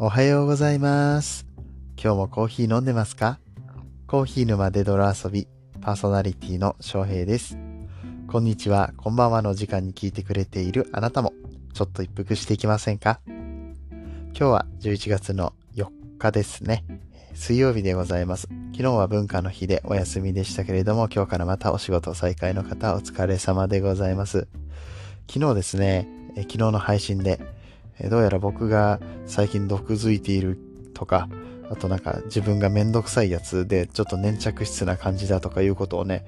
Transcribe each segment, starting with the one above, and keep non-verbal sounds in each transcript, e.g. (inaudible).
おはようございます。今日もコーヒー飲んでますか？コーヒー沼で泥遊び、パーソナリティの翔平です。こんにちは、こんばんはの時間に聞いてくれているあなたも、ちょっと一服していきませんか？今日は11月の4日ですね。水曜日でございます。昨日は文化の日でお休みでしたけれども、今日からまたお仕事再開の方お疲れ様でございます。昨日ですね、昨日の配信で、えどうやら僕が最近毒づいているとか、あとなんか自分がめんどくさいやつでちょっと粘着質な感じだとかいうことをね、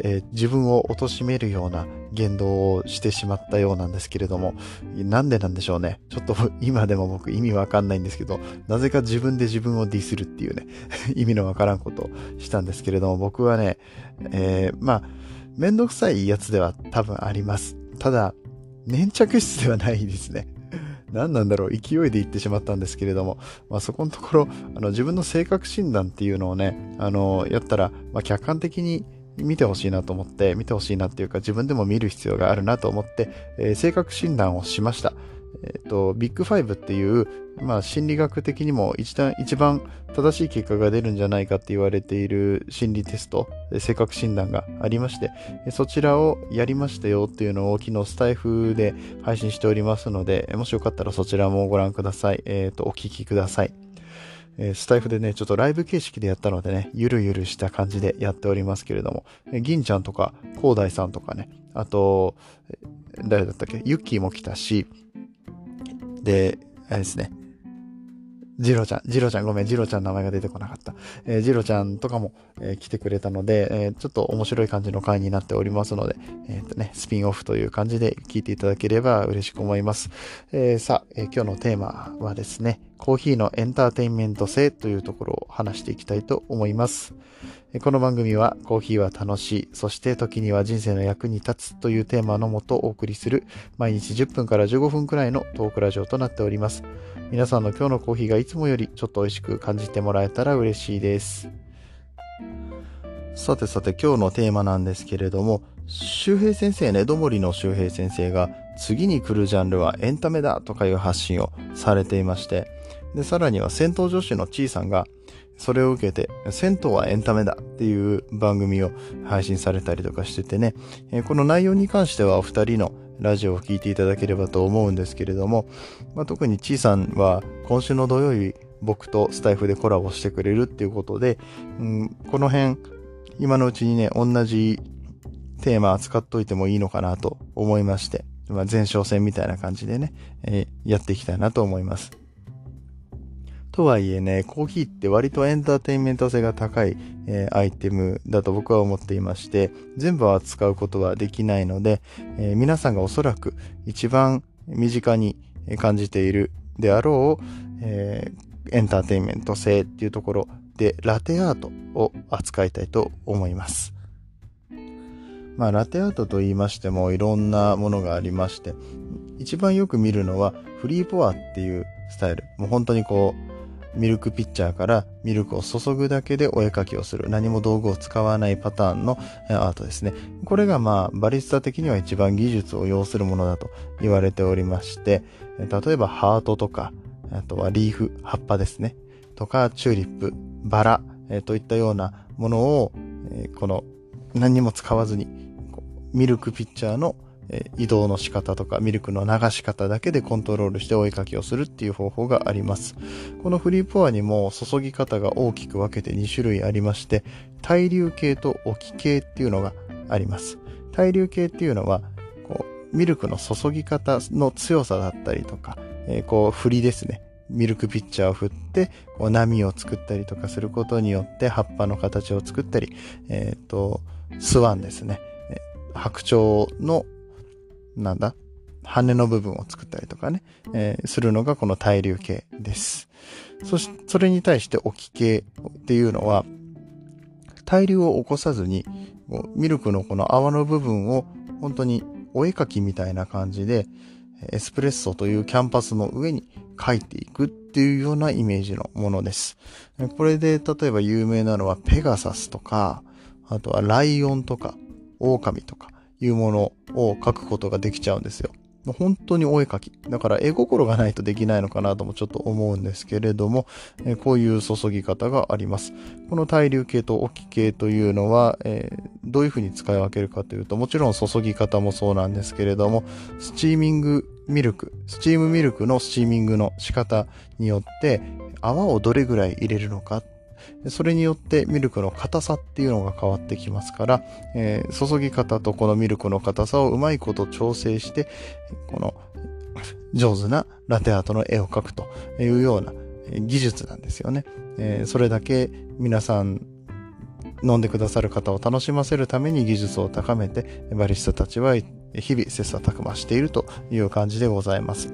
えー自分を貶めるような言動をしてしまったようなんですけれども、なんでなんでしょうね。ちょっと (laughs) 今でも僕意味わかんないんですけど、なぜか自分で自分をディスるっていうね、(laughs) 意味のわからんことをしたんですけれども、僕はね、えーまあ、めんどくさいやつでは多分あります。ただ、粘着質ではないですね。何なんだろう勢いで言ってしまったんですけれども、まあ、そこのところあの自分の性格診断っていうのをねあのやったら、まあ、客観的に見てほしいなと思って見てほしいなっていうか自分でも見る必要があるなと思って、えー性格診断をしました。えっ、と、ビッグファイブっていう、まあ、心理学的にも一段一番正しい結果が出るんじゃないかって言われている心理テスト、性格診断がありまして、そちらをやりましたよっていうのを昨日スタイフで配信しておりますので、もしよかったらそちらもご覧ください。えっ、と、お聞きください。えスタイフでね、ちょっとライブ形式でやったのでね、ゆるゆるした感じでやっておりますけれども、え銀ちゃんとか、広大さんとかね、あと、誰だったっけ？ユッキーも来たし、で、あれですね、ジロちゃん、ジロちゃん、ごめん、ジロちゃん名前が出てこなかった。えージロちゃんとかも、えー来てくれたので、えーちょっと面白い感じの回になっておりますので、えっ、とね、スピンオフという感じで聞いていただければ嬉しく思います。えーさあ、えー今日のテーマはですね、コーヒーのエンターテインメント性というところを話していきたいと思います。この番組はコーヒーは楽しい、そして時には人生の役に立つというテーマのもとお送りする毎日10分から15分くらいのトークラジオとなっております。皆さんの今日のコーヒーがいつもよりちょっと美味しく感じてもらえたら嬉しいです。さてさて今日のテーマなんですけれども、周平先生ね、どもりの周平先生が次に来るジャンルはエンタメだとかいう発信をされていまして、で、さらには銭湯女子のちいさんがそれを受けて、銭湯はエンタメだっていう番組を配信されたりとかしててね、えこの内容に関してはお二人のラジオを聞いていただければと思うんですけれども、まあ、特にちいさんは今週の土曜日僕とスタイフでコラボしてくれるっていうことで、うん、この辺今のうちにね同じテーマ扱っといてもいいのかなと思いまして、まあ、前哨戦みたいな感じでね、えーやっていきたいなと思います。とはいえね、コーヒーって割とエンターテインメント性が高い、えーアイテムだと僕は思っていまして、全部を扱うことはできないので、えー皆さんがおそらく一番身近に感じているであろう、えーエンターテインメント性っていうところでラテアートを扱いたいと思います。まあラテアートと言いましてもいろんなものがありまして一番よく見るのはフリーポアっていうスタイルもう本当にこうミルクピッチャーからミルクを注ぐだけでお絵描きをする。何も道具を使わないパターンのアートですね。これがまあバリスタ的には一番技術を要するものだと言われておりまして例えばハートとかあとはリーフ葉っぱですね。とかチューリップバラえーといったようなものをえーこの何にも使わずにミルクピッチャーのえ移動の仕方とかミルクの流し方だけでコントロールしてお絵かきをするっていう方法があります。このフリーポアにも注ぎ方が大きく分けて2種類ありまして、対流系と沖系っていうのがあります。対流系っていうのは、こう、ミルクの注ぎ方の強さだったりとか、えーこう、振りですね。ミルクピッチャーを振って、こう波を作ったりとかすることによって葉っぱの形を作ったり、えっ、と、スワンですね。白鳥のなんだ？羽の部分を作ったりとかね、えーするのがこの対流系です。そし、それに対して沖系っていうのは、対流を起こさずに、ミルクのこの泡の部分を本当にお絵描きみたいな感じで、エスプレッソというキャンパスの上に描いていくっていうようなイメージのものです。これで例えば有名なのはペガサスとか、あとはライオンとか、狼とかいうものを描くことができちゃうんですよ。本当にお絵描き。だから絵心がないとできないのかなともちょっと思うんですけれども、えこういう注ぎ方があります。この対流系と置き系というのは、えー、どういうふうに使い分けるかというと、もちろん注ぎ方もそうなんですけれども、スチーミングミルク、スチームミルクのスチーミングの仕方によって、泡をどれぐらい入れるのかそれによってミルクの硬さっていうのが変わってきますから、えー、注ぎ方とこのミルクの硬さをうまいこと調整して、この上手なラテアートの絵を描くというような技術なんですよね。えー、それだけ皆さん飲んでくださる方を楽しませるために技術を高めて、バリスタたちは日々切磋琢磨しているという感じでございます。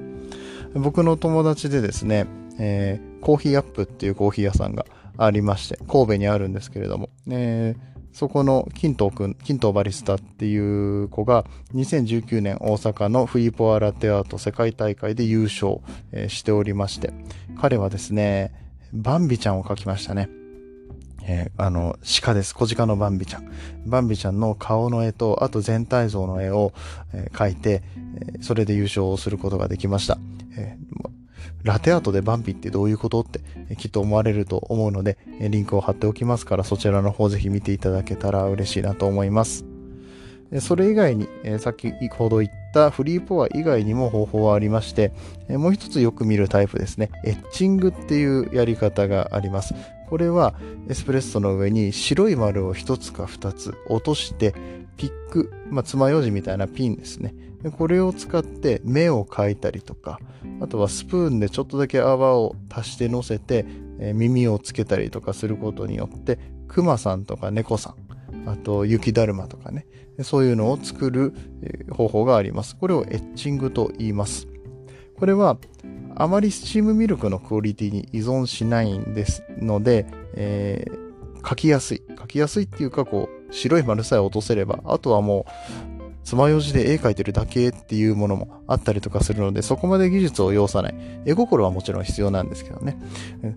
僕の友達でですね、えー、コーヒーアップっていうコーヒー屋さんがありまして、神戸にあるんですけれども、えー、そこの金藤くん、金藤バリスタっていう子が2019年大阪のフリーポアラテアート世界大会で優勝、しておりまして、彼はですね、バンビちゃんを描きましたね。えー、あの、鹿です。小鹿のバンビちゃん。バンビちゃんの顔の絵と、あと全体像の絵を、えー、描いて、えー、それで優勝をすることができました。えー、ラテアートでバンピってどういうこと？ってきっと思われると思うので、リンクを貼っておきますからそちらの方ぜひ見ていただけたら嬉しいなと思います。それ以外に、さっきほど言ったフリーポア以外にも方法はありまして、もう一つよく見るタイプですね。エッチングっていうやり方があります。これはエスプレッソの上に白い丸を一つか二つ落として、ピック、まあ、爪楊枝みたいなピンですね。これを使って目を描いたりとか、あとはスプーンでちょっとだけ泡を足して乗せて、えー、耳をつけたりとかすることによって、クマさんとか猫さん、あと雪だるまとかね、そういうのを作る方法があります。これをエッチングと言います。これはあまりスチームミルクのクオリティに依存しないんですので、えー、書きやすい。書きやすいっていうか、こう、白い丸さえ落とせれば、あとはもう、爪楊枝で絵描いてるだけっていうものもあったりとかするので、そこまで技術を要さない。絵心はもちろん必要なんですけどね。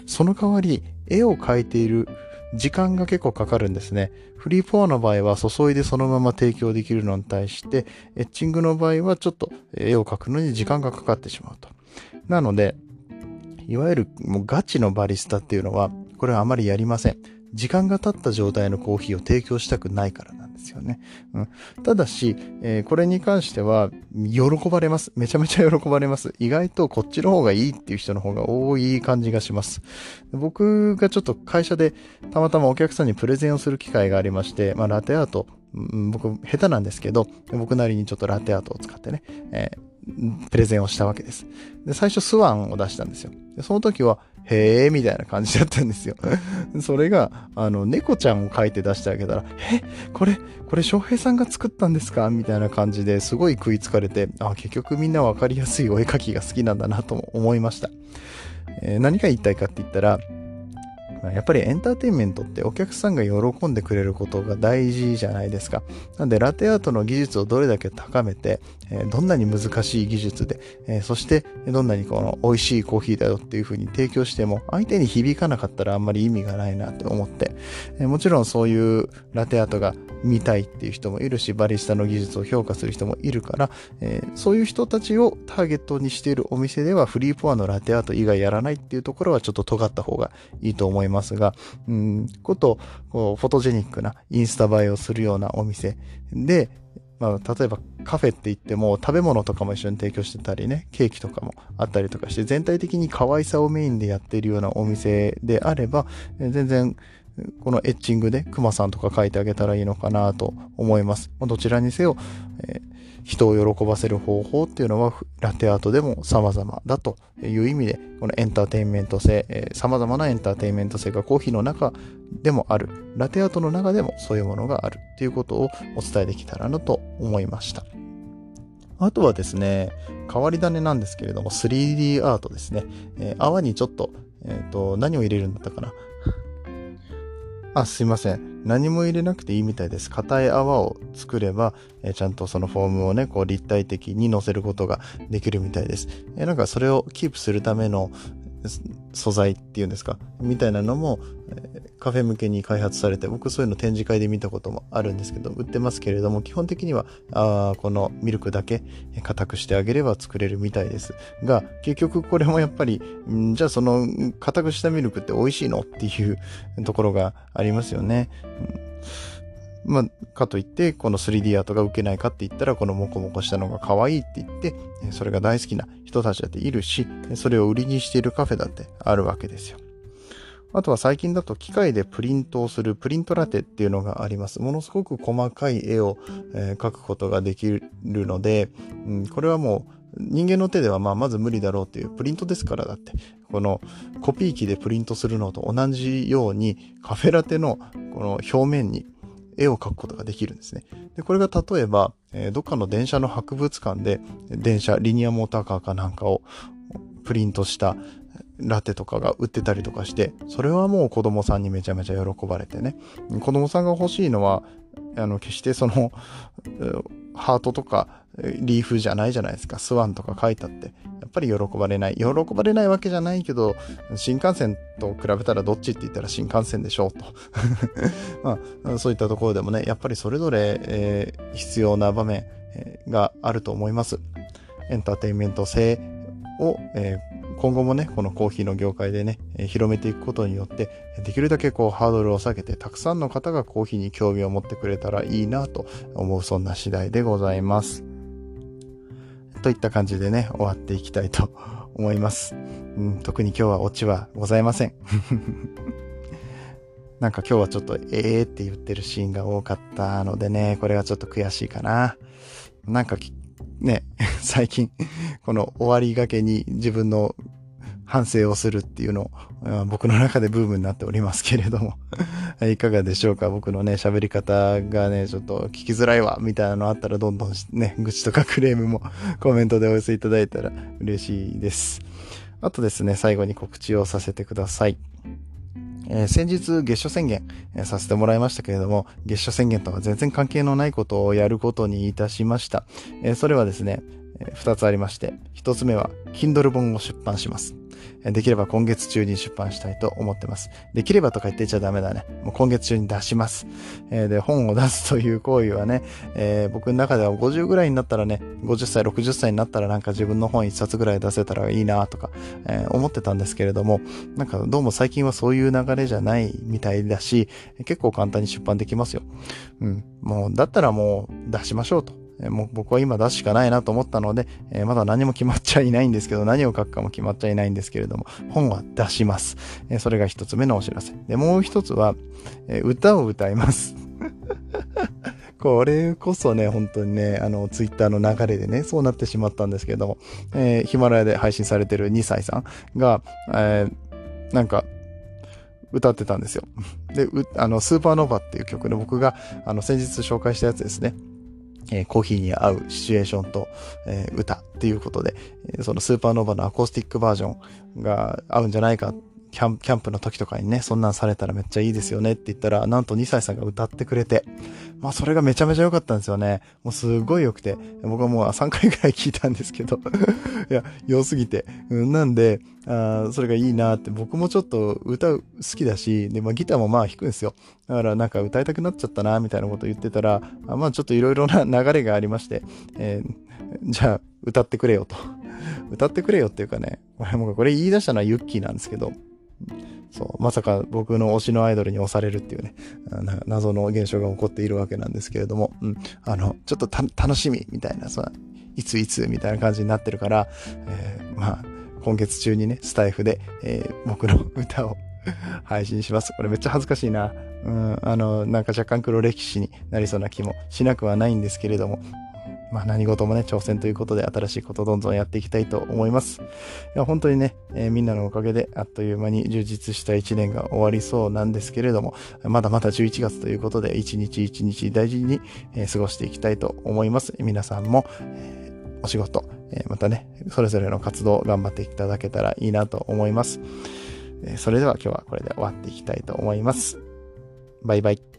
その代わり、絵を描いている時間が結構かかるんですね。フリーポアの場合は注いでそのまま提供できるのに対して、エッチングの場合はちょっと絵を描くのに時間がかかってしまうと。なので、いわゆるもうガチのバリスタっていうのは、これはあまりやりません。時間が経った状態のコーヒーを提供したくないからなんですよね。うん、ただし、えー、これに関しては、喜ばれます。めちゃめちゃ喜ばれます。意外とこっちの方がいいっていう人の方が多い感じがします。僕がちょっと会社でたまたまお客さんにプレゼンをする機会がありまして、まあ、ラテアート、うん僕下手なんですけど、僕なりにちょっとラテアートを使ってね、えー、プレゼンをしたわけです。で、最初スワンを出したんですよ。でその時は、へえ、みたいな感じだったんですよ。(laughs) それが、あの、猫ちゃんを描いて出してあげたら、え、これ、これ翔平さんが作ったんですか？みたいな感じですごい食いつかれて、あ、結局みんなわかりやすいお絵描きが好きなんだなと思いました。えー、何が言いたいかって言ったら、やっぱりエンターテインメントってお客さんが喜んでくれることが大事じゃないですか。なんでラテアートの技術をどれだけ高めて、えどんなに難しい技術で、えそしてどんなにこの美味しいコーヒーだよっていう風に提供しても相手に響かなかったらあんまり意味がないなって思って、えもちろんそういうラテアートが見たいっていう人もいるし、バリスタの技術を評価する人もいるから、え、そういう人たちをターゲットにしているお店ではフリーポアのラテアート以外やらないっていうところはちょっと尖った方がいいと思いますが、うん、こと、こう、フォトジェニックなインスタ映えをするようなお店で、まあ、例えばカフェって言っても食べ物とかも一緒に提供してたりね、ケーキとかもあったりとかして、全体的に可愛さをメインでやっているようなお店であれば、全然このエッチングでクマさんとか書いてあげたらいいのかなと思います。どちらにせよ、えー、人を喜ばせる方法っていうのはラテアートでも様々だという意味で、このエンターテインメント性、えー、様々なエンターテインメント性がコーヒーの中でもある、ラテアートの中でもそういうものがあるっていうことをお伝えできたらなと思いました。あとはですね、変わり種なんですけれども、3D アートですね。えー、泡にちょっと、えっ、ー、と、何を入れるんだったかな。あ、すいません。何も入れなくていいみたいです。硬い泡を作れば、えー、ちゃんとそのフォームをね、こう立体的に乗せることができるみたいです。えー、なんかそれをキープするための素材っていうんですか、みたいなのも、カフェ向けに開発されて、僕そういうの展示会で見たこともあるんですけど、売ってますけれども、基本的には、あこのミルクだけ硬くしてあげれば作れるみたいです。が、結局これもやっぱり、んじゃあその硬くしたミルクって美味しいの？っていうところがありますよね。うんまあ、かといって、この 3D アートが受けないかって言ったら、このモコモコしたのが可愛いって言って、それが大好きな人たちだっているし、それを売りにしているカフェだってあるわけですよ。あとは最近だと機械でプリントをするプリントラテっていうのがあります。ものすごく細かい絵を、え、描くことができるので、うん、これはもう人間の手ではまあまず無理だろうっていうプリントですからだって、このコピー機でプリントするのと同じようにカフェラテのこの表面に絵を描くことができるんですね。で、これが例えば、えー、どっかの電車の博物館で電車、リニアモーターカーかなんかをプリントしたラテとかが売ってたりとかして、それはもう子供さんにめちゃめちゃ喜ばれてね。子供さんが欲しいのは、あの、決してその、ハートとかリーフじゃないじゃないですか。スワンとか書いてあって。やっぱり喜ばれない。喜ばれないわけじゃないけど、新幹線と比べたらどっちって言ったら新幹線でしょうと。(laughs) まあ、そういったところでもね、やっぱりそれぞれ、えー、必要な場面えがあると思います。エンターテインメント性を、えー今後もね、このコーヒーの業界でね、え広めていくことによって、できるだけこうハードルを下げて、たくさんの方がコーヒーに興味を持ってくれたらいいなと思う、そんな次第でございます。といった感じでね、終わっていきたいと (laughs) 思います。うん、特に今日はオチはございません。(laughs) なんか今日はちょっとええーって言ってるシーンが多かったのでね、これはちょっと悔しいかな。なんかね、(laughs) 最近、この終わりがけに自分の反省をするっていうの、僕の中でブームになっておりますけれども (laughs) いかがでしょうか？僕のね、喋り方がね、ちょっと聞きづらいわ、みたいなのあったらどんどん (laughs) ね、愚痴とかクレームもコメントでお寄せいただいたら嬉しいです。あとですね、最後に告知をさせてください。えー、先日月初宣言、え、させてもらいましたけれども、月初宣言とは全然関係のないことをやることにいたしました。えー、それはですね、え2つありまして、1つ目は Kindle 本を出版します。できれば今月中に出版したいと思ってます。できればとか言ってちゃダメだね。もう今月中に出します。えー、で、本を出すという行為はね、えー、僕の中では50ぐらいになったらね、50歳、60歳になったらなんか自分の本1冊ぐらい出せたらいいなとか、えー、思ってたんですけれども、なんかどうも最近はそういう流れじゃないみたいだし、結構簡単に出版できますよ。うん。もう、だったらもう出しましょうと。もう僕は今出すしかないなと思ったので、え、まだ何も決まっちゃいないんですけど、何を書くかも決まっちゃいないんですけれども、本は出します。え、それが一つ目のお知らせ。で、もう一つは、え、歌を歌います。(laughs) これこそね、本当にね、あの、ツイッターの流れでね、そうなってしまったんですけども、えー、ヒマラヤで配信されてる2歳さんが、えー、なんか、歌ってたんですよ。で、あの、スーパーノーバっていう曲で僕が、あの、先日紹介したやつですね。えー、コーヒーに合うシチュエーションと、えー、歌っていうことで、そのスーパーノーバのアコースティックバージョンが合うんじゃないかキャンキャンプの時とかにね、そんなんされたらめっちゃいいですよねって言ったら、なんと2歳さんが歌ってくれて、まあそれがめちゃめちゃ良かったんですよね。もうすごい良くて、僕はもう3回ぐらい聞いたんですけど (laughs) いや、良すぎて。うん、なんで、あそれがいいなって、僕もちょっと歌う好きだし、で、まあギターもまあ弾くんですよ。だからなんか歌いたくなっちゃったな、みたいなこと言ってたら、あまあちょっといろいろな (laughs) 流れがありまして、えー、じゃあ歌ってくれよと。歌ってくれよっていうかね、これ言い出したのはユッキーなんですけど、そう、まさか僕の推しのアイドルに押されるっていうね、謎の現象が起こっているわけなんですけれども、うん、あの、ちょっと楽しみみたいな、そいついつみたいな感じになってるから、えー、まあ、今月中にね、スタイフで、えー、僕の歌を (laughs) 配信します。これめっちゃ恥ずかしいな。うん、あの、なんか若干黒歴史になりそうな気もしなくはないんですけれども、まあ何事もね、挑戦ということで新しいことどんどんやっていきたいと思います。いや、本当にね、えー、みんなのおかげであっという間に充実した一年が終わりそうなんですけれども、まだまだ11月ということで、一日一日大事に、えー、過ごしていきたいと思います。皆さんも、えー、お仕事、えまたね、それぞれの活動頑張っていただけたらいいなと思います。えそれでは今日はこれで終わっていきたいと思います。バイバイ。